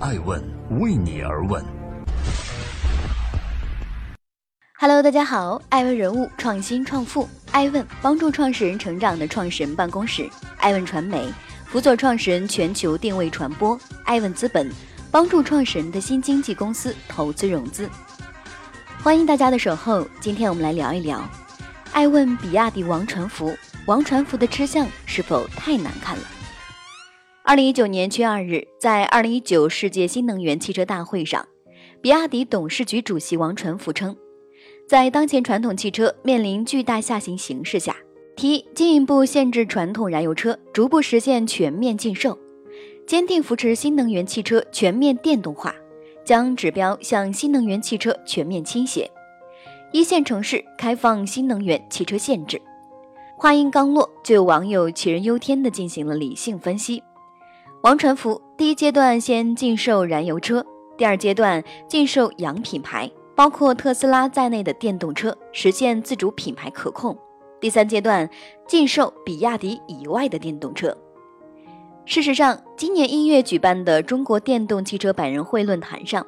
爱问为你而问。Hello，大家好，爱问人物创新创富，爱问帮助创始人成长的创始人办公室，爱问传媒辅佐创始人全球定位传播，爱问资本帮助创始人的新经济公司投资融资。欢迎大家的守候，今天我们来聊一聊，爱问比亚迪王传福，王传福的吃相是否太难看了？二零一九年七月二日，在二零一九世界新能源汽车大会上，比亚迪董事局主席王传福称，在当前传统汽车面临巨大下行形势下，提进一步限制传统燃油车，逐步实现全面禁售，坚定扶持新能源汽车全面电动化，将指标向新能源汽车全面倾斜，一线城市开放新能源汽车限制。话音刚落，就有网友杞人忧天地进行了理性分析。王传福第一阶段先禁售燃油车，第二阶段禁售洋品牌，包括特斯拉在内的电动车，实现自主品牌可控。第三阶段禁售比亚迪以外的电动车。事实上，今年一月举办的中国电动汽车百人会论坛上，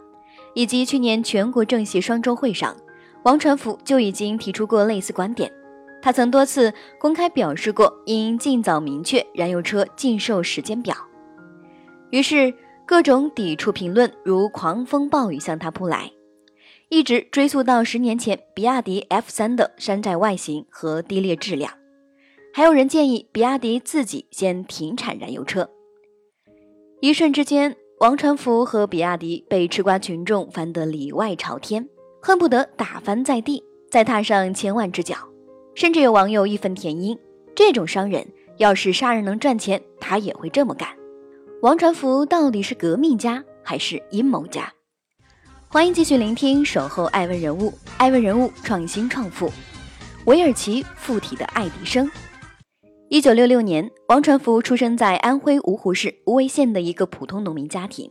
以及去年全国政协双周会上，王传福就已经提出过类似观点。他曾多次公开表示过，应尽早明确燃油车禁售时间表。于是，各种抵触评论如狂风暴雨向他扑来，一直追溯到十年前比亚迪 F 三的山寨外形和低劣质量。还有人建议比亚迪自己先停产燃油车。一瞬之间，王传福和比亚迪被吃瓜群众翻得里外朝天，恨不得打翻在地，再踏上千万只脚。甚至有网友义愤填膺：这种商人要是杀人能赚钱，他也会这么干。王传福到底是革命家还是阴谋家？欢迎继续聆听《守候爱问人物》，爱问人物创新创富，韦尔奇附体的爱迪生。一九六六年，王传福出生在安徽芜湖市无为县的一个普通农民家庭，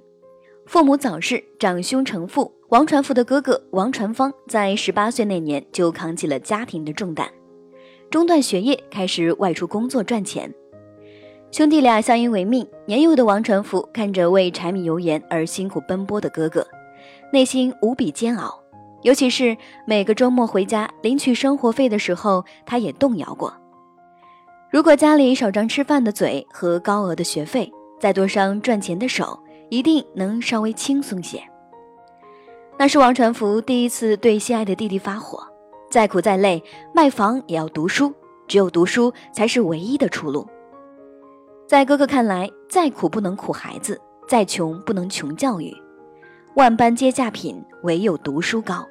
父母早逝，长兄成父。王传福的哥哥王传芳在十八岁那年就扛起了家庭的重担，中断学业，开始外出工作赚钱。兄弟俩相依为命。年幼的王传福看着为柴米油盐而辛苦奔波的哥哥，内心无比煎熬。尤其是每个周末回家领取生活费的时候，他也动摇过。如果家里少张吃饭的嘴和高额的学费，再多双赚钱的手，一定能稍微轻松些。那是王传福第一次对心爱的弟弟发火：再苦再累，卖房也要读书，只有读书才是唯一的出路。在哥哥看来，再苦不能苦孩子，再穷不能穷教育，万般皆下品，唯有读书高。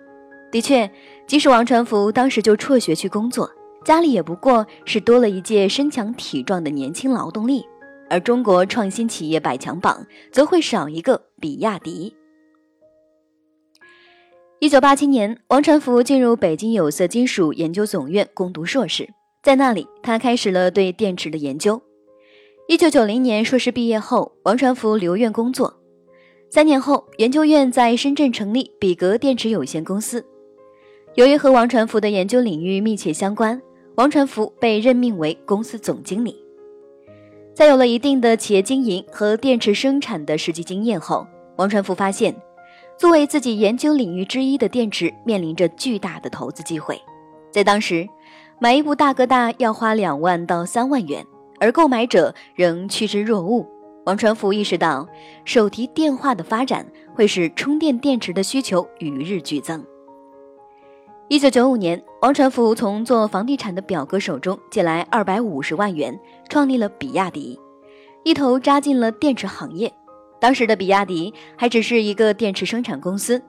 的确，即使王传福当时就辍学去工作，家里也不过是多了一届身强体壮的年轻劳动力，而中国创新企业百强榜则会少一个比亚迪。一九八七年，王传福进入北京有色金属研究总院攻读硕士，在那里，他开始了对电池的研究。一九九零年硕士毕业后，王传福留院工作。三年后，研究院在深圳成立比格电池有限公司。由于和王传福的研究领域密切相关，王传福被任命为公司总经理。在有了一定的企业经营和电池生产的实际经验后，王传福发现，作为自己研究领域之一的电池面临着巨大的投资机会。在当时，买一部大哥大要花两万到三万元。而购买者仍趋之若鹜。王传福意识到，手提电话的发展会使充电电池的需求与日俱增。一九九五年，王传福从做房地产的表哥手中借来二百五十万元，创立了比亚迪，一头扎进了电池行业。当时的比亚迪还只是一个电池生产公司。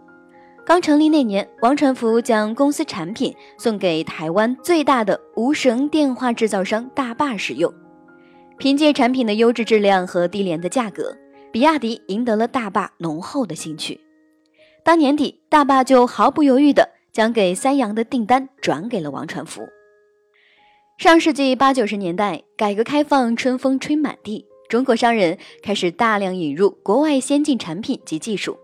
刚成立那年，王传福将公司产品送给台湾最大的无绳电话制造商大坝使用。凭借产品的优质质量和低廉的价格，比亚迪赢得了大坝浓厚的兴趣。当年底，大坝就毫不犹豫地将给三洋的订单转给了王传福。上世纪八九十年代，改革开放春风吹满地，中国商人开始大量引入国外先进产品及技术，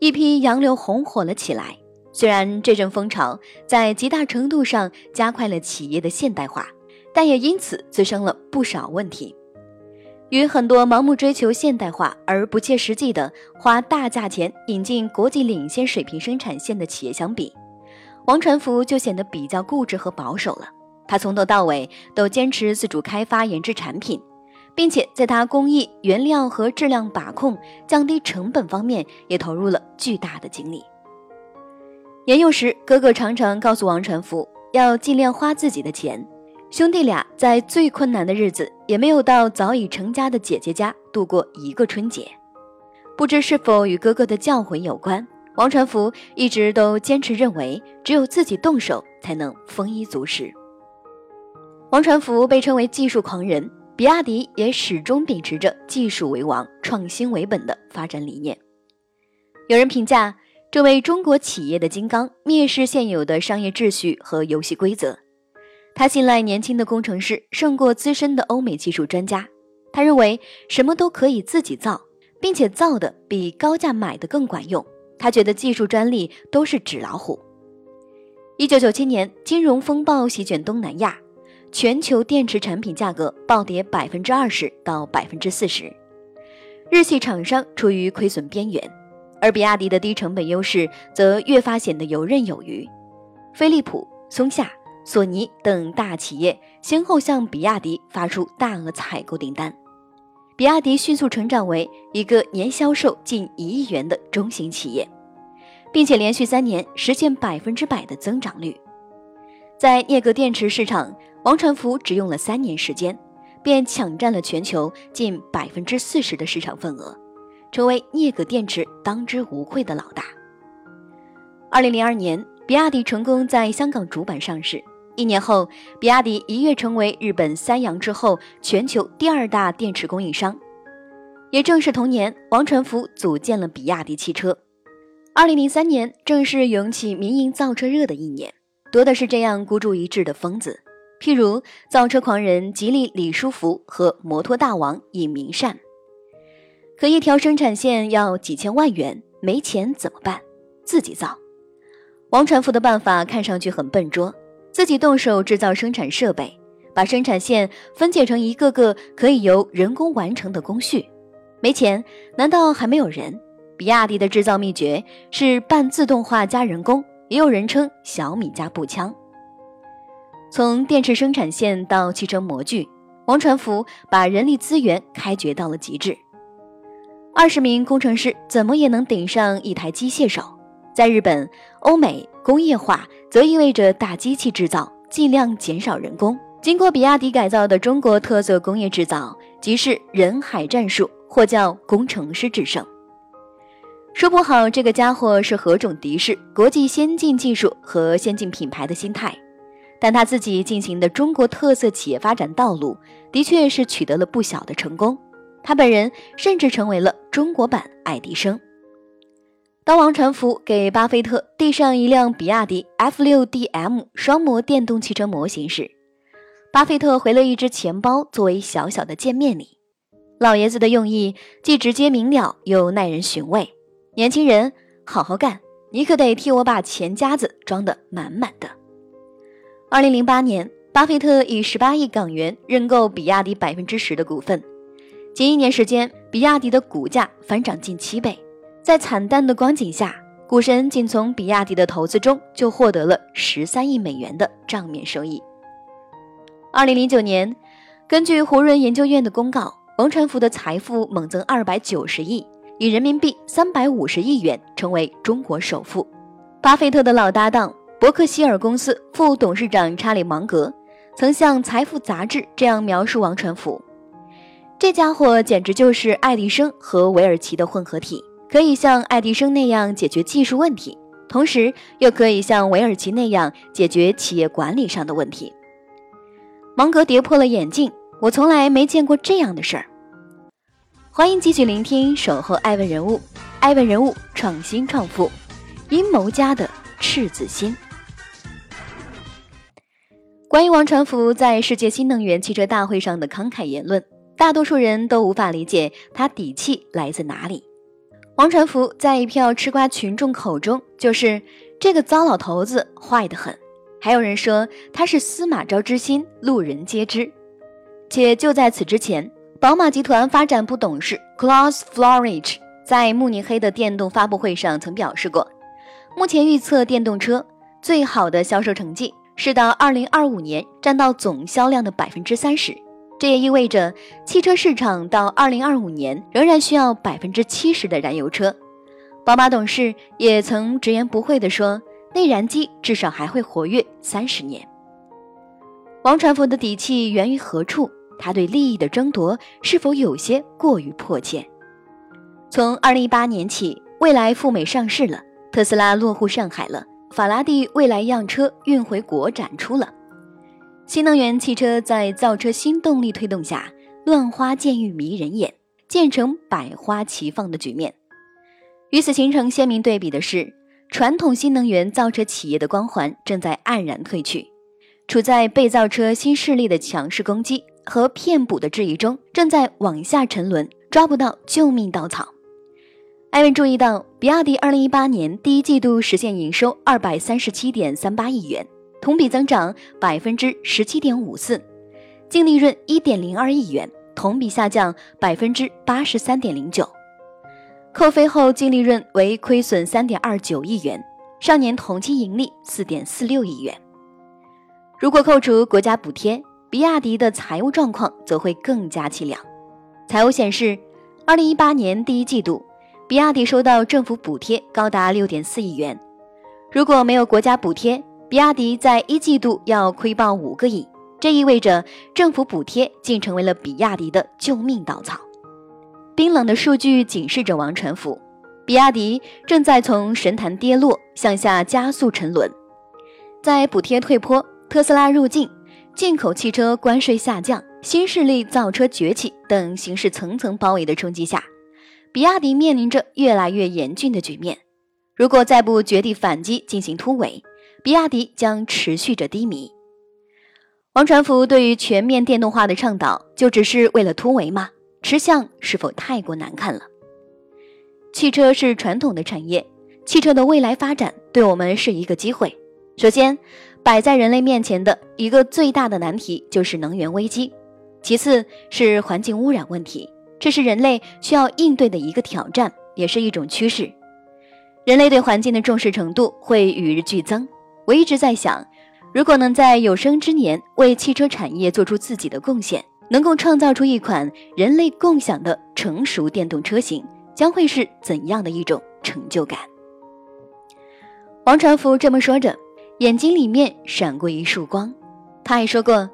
一批洋流红火了起来。虽然这阵风潮在极大程度上加快了企业的现代化。但也因此滋生了不少问题。与很多盲目追求现代化而不切实际的花大价钱引进国际领先水平生产线的企业相比，王传福就显得比较固执和保守了。他从头到尾都坚持自主开发研制产品，并且在他工艺、原料和质量把控、降低成本方面也投入了巨大的精力。年幼时，哥哥常常告诉王传福要尽量花自己的钱。兄弟俩在最困难的日子，也没有到早已成家的姐姐家度过一个春节。不知是否与哥哥的教诲有关，王传福一直都坚持认为，只有自己动手才能丰衣足食。王传福被称为技术狂人，比亚迪也始终秉持着技术为王、创新为本的发展理念。有人评价，这位中国企业的金刚蔑视现有的商业秩序和游戏规则。他信赖年轻的工程师胜过资深的欧美技术专家。他认为什么都可以自己造，并且造的比高价买的更管用。他觉得技术专利都是纸老虎。一九九七年，金融风暴席卷东南亚，全球电池产品价格暴跌百分之二十到百分之四十，日系厂商处于亏损边缘，而比亚迪的低成本优势则越发显得游刃有余。飞利浦、松下。索尼等大企业先后向比亚迪发出大额采购订单，比亚迪迅速成长为一个年销售近一亿元的中型企业，并且连续三年实现百分之百的增长率。在镍镉电池市场，王传福只用了三年时间，便抢占了全球近百分之四十的市场份额，成为镍镉电池当之无愧的老大。二零零二年，比亚迪成功在香港主板上市。一年后，比亚迪一跃成为日本三洋之后全球第二大电池供应商。也正是同年，王传福组建了比亚迪汽车。二零零三年正是涌起民营造车热的一年，多的是这样孤注一掷的疯子，譬如造车狂人吉利李书福和摩托大王尹明善。可一条生产线要几千万元，没钱怎么办？自己造。王传福的办法看上去很笨拙。自己动手制造生产设备，把生产线分解成一个个可以由人工完成的工序。没钱？难道还没有人？比亚迪的制造秘诀是半自动化加人工，也有人称小米加步枪。从电池生产线到汽车模具，王传福把人力资源开掘到了极致。二十名工程师怎么也能顶上一台机械手？在日本、欧美。工业化则意味着大机器制造，尽量减少人工。经过比亚迪改造的中国特色工业制造，即是人海战术，或叫工程师制胜。说不好，这个家伙是何种敌视国际先进技术和先进品牌的心态。但他自己进行的中国特色企业发展道路，的确是取得了不小的成功。他本人甚至成为了中国版爱迪生。当王传福给巴菲特递上一辆比亚迪 F6DM 双模电动汽车模型时，巴菲特回了一只钱包作为小小的见面礼。老爷子的用意既直接明了，又耐人寻味。年轻人，好好干，你可得替我把钱夹子装得满满的。二零零八年，巴菲特以十八亿港元认购比亚迪百分之十的股份，仅一年时间，比亚迪的股价翻涨近七倍。在惨淡的光景下，股神仅从比亚迪的投资中就获得了十三亿美元的账面收益。二零零九年，根据胡润研究院的公告，王传福的财富猛增二百九十亿，以人民币三百五十亿元成为中国首富。巴菲特的老搭档伯克希尔公司副董事长查理芒格曾向《财富》杂志这样描述王传福：“这家伙简直就是爱迪生和韦尔奇的混合体。”可以像爱迪生那样解决技术问题，同时又可以像韦尔奇那样解决企业管理上的问题。芒格跌破了眼镜，我从来没见过这样的事儿。欢迎继续聆听《守候爱问人物》，爱问人物创新创富，阴谋家的赤子心。关于王传福在世界新能源汽车大会上的慷慨言论，大多数人都无法理解他底气来自哪里。王传福在一票吃瓜群众口中就是这个糟老头子，坏得很。还有人说他是司马昭之心，路人皆知。且就在此之前，宝马集团发展部董事 Klaus Florich 在慕尼黑的电动发布会上曾表示过，目前预测电动车最好的销售成绩是到2025年占到总销量的百分之三十。这也意味着汽车市场到2025年仍然需要百分之七十的燃油车。宝马董事也曾直言不讳地说，内燃机至少还会活跃三十年。王传福的底气源于何处？他对利益的争夺是否有些过于迫切？从2018年起，蔚来赴美上市了，特斯拉落户上海了，法拉第未来样车运回国展出了。新能源汽车在造车新动力推动下，乱花渐欲迷人眼，渐成百花齐放的局面。与此形成鲜明对比的是，传统新能源造车企业的光环正在黯然褪去，处在被造车新势力的强势攻击和骗补的质疑中，正在往下沉沦，抓不到救命稻草。艾文注意到，比亚迪2018年第一季度实现营收237.38亿元。同比增长百分之十七点五四，净利润一点零二亿元，同比下降百分之八十三点零九，扣非后净利润为亏损三点二九亿元，上年同期盈利四点四六亿元。如果扣除国家补贴，比亚迪的财务状况则会更加凄凉。财务显示，二零一八年第一季度，比亚迪收到政府补贴高达六点四亿元，如果没有国家补贴。比亚迪在一季度要亏报五个亿，这意味着政府补贴竟成为了比亚迪的救命稻草。冰冷的数据警示着王传福，比亚迪正在从神坛跌落向下加速沉沦。在补贴退坡、特斯拉入境、进口汽车关税下降、新势力造车崛起等形势层层包围的冲击下，比亚迪面临着越来越严峻的局面。如果再不绝地反击进行突围，比亚迪将持续着低迷。王传福对于全面电动化的倡导，就只是为了突围吗？吃相是否太过难看了？汽车是传统的产业，汽车的未来发展对我们是一个机会。首先，摆在人类面前的一个最大的难题就是能源危机，其次是环境污染问题，这是人类需要应对的一个挑战，也是一种趋势。人类对环境的重视程度会与日俱增。我一直在想，如果能在有生之年为汽车产业做出自己的贡献，能够创造出一款人类共享的成熟电动车型，将会是怎样的一种成就感？王传福这么说着，眼睛里面闪过一束光。他还说过：“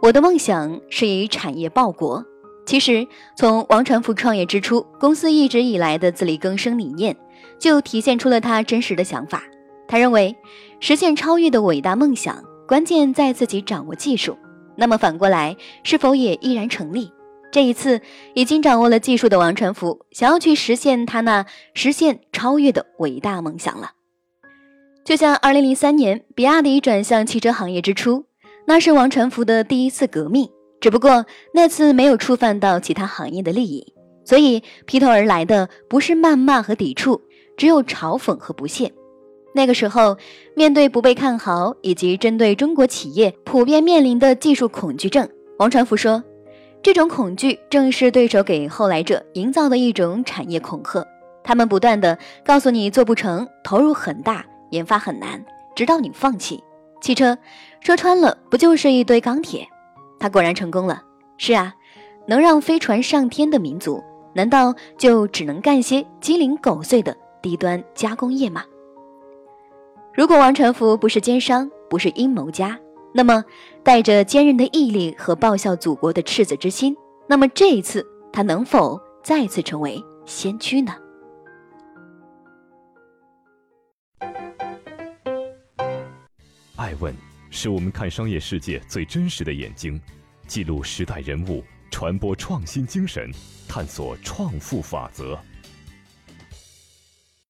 我的梦想是以产业报国。”其实，从王传福创业之初，公司一直以来的自力更生理念，就体现出了他真实的想法。他认为。实现超越的伟大梦想，关键在自己掌握技术。那么反过来，是否也依然成立？这一次，已经掌握了技术的王传福，想要去实现他那实现超越的伟大梦想了。就像2003年比亚迪转向汽车行业之初，那是王传福的第一次革命。只不过那次没有触犯到其他行业的利益，所以劈头而来的不是谩骂和抵触，只有嘲讽和不屑。那个时候，面对不被看好以及针对中国企业普遍面临的技术恐惧症，王传福说：“这种恐惧正是对手给后来者营造的一种产业恐吓。他们不断的告诉你做不成，投入很大，研发很难，直到你放弃。汽车说穿了，不就是一堆钢铁？他果然成功了。是啊，能让飞船上天的民族，难道就只能干些鸡零狗碎的低端加工业吗？”如果王传福不是奸商，不是阴谋家，那么带着坚韧的毅力和报效祖国的赤子之心，那么这一次他能否再次成为先驱呢？爱问是我们看商业世界最真实的眼睛，记录时代人物，传播创新精神，探索创富法则。